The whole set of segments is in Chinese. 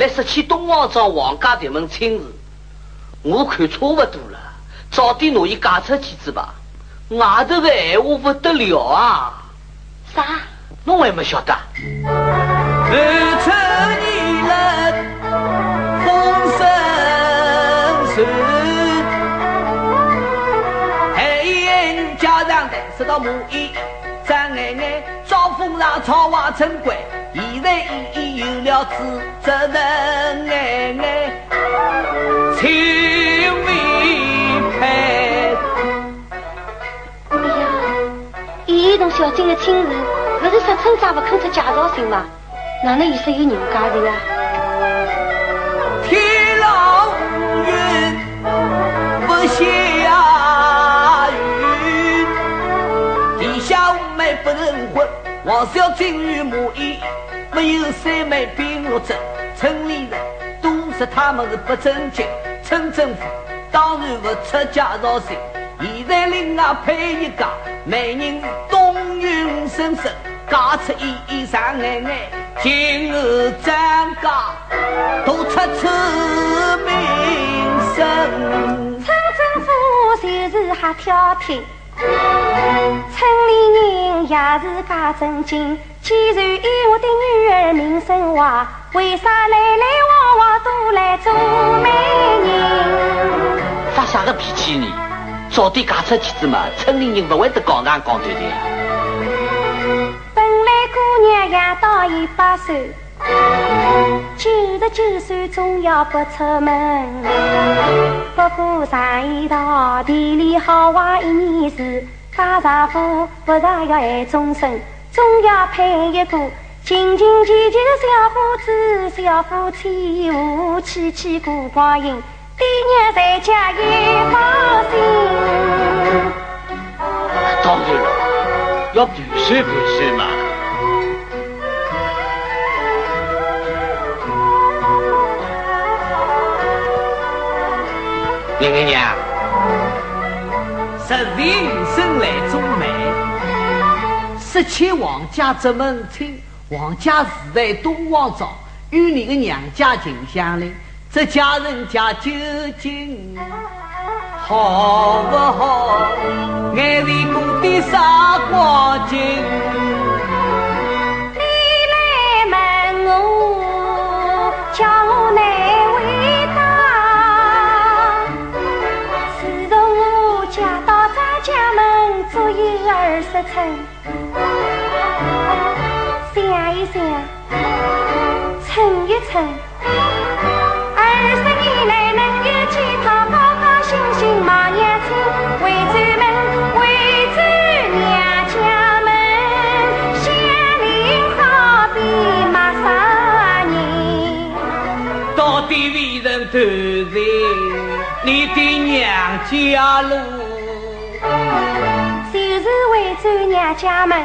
来说起东王庄王家这门亲事，我看差不多了，早点拿伊嫁出去子吧。外头的闲话不得了啊！啥？侬还没晓得？二春你人风声传，黑家长的说到母仪。张爱爱招风上朝外城关，现在已有了子，只能爱爱亲为配。哎呀，伊同小金的亲事，不是说村长不肯出介绍信吗？哪能意思有人家人啊？妹不能混，王小金与母仪没有三妹并入镇，村里人都说他们是不正经，村政府当然不出介绍信。现在另外配一个美人东云婶婶，嫁出一衣裳爱爱，今后张家都出出名声。村政府就是还挑剔，村里人也是假正经。既然以我的女儿名声坏，为啥来来往往都来做媒人？发啥个脾气呢？早点嫁出去子嘛，村里人不会得讲长讲短的。本来姑娘也到一百岁，九十九岁总要不出门。不过上一道地里好坏一年事，嫁丈夫不但要爱终身，总要配一个勤勤俭俭的小伙子、小夫妻，夫妻妻过光阴。爹娘在家也放心。当然了，要盘算盘算嘛。娘娘娘，十五生来做媒，十七王家执门亲，王家是在东王庄，与你的娘家近相邻。这家人家究竟好不好？爱人过的啥光景？称，想一想，称一称，二十年来能有几趟高高兴兴买年猪？回转门，回转娘家门，乡邻好比陌生人，到底为人得罪你的娘家路？娘家门。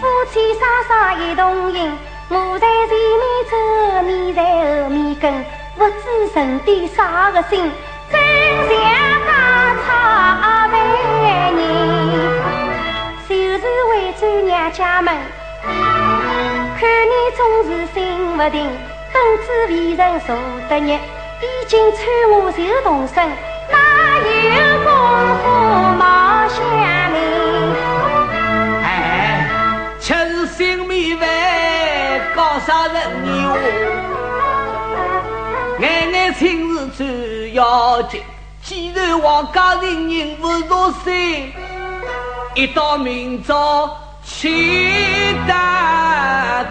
夫妻双双一同行，我在前面走，你在后面跟，不知存的啥个心，真像大草万人。就是为转娘家门，看你总是心不定。本子为人坐得热，已经穿我就动身，哪有功夫冒香菱？哎，吃性米饭，搞啥人你话？爱爱亲事最要紧。既然王家人人不入心，一到明朝起大。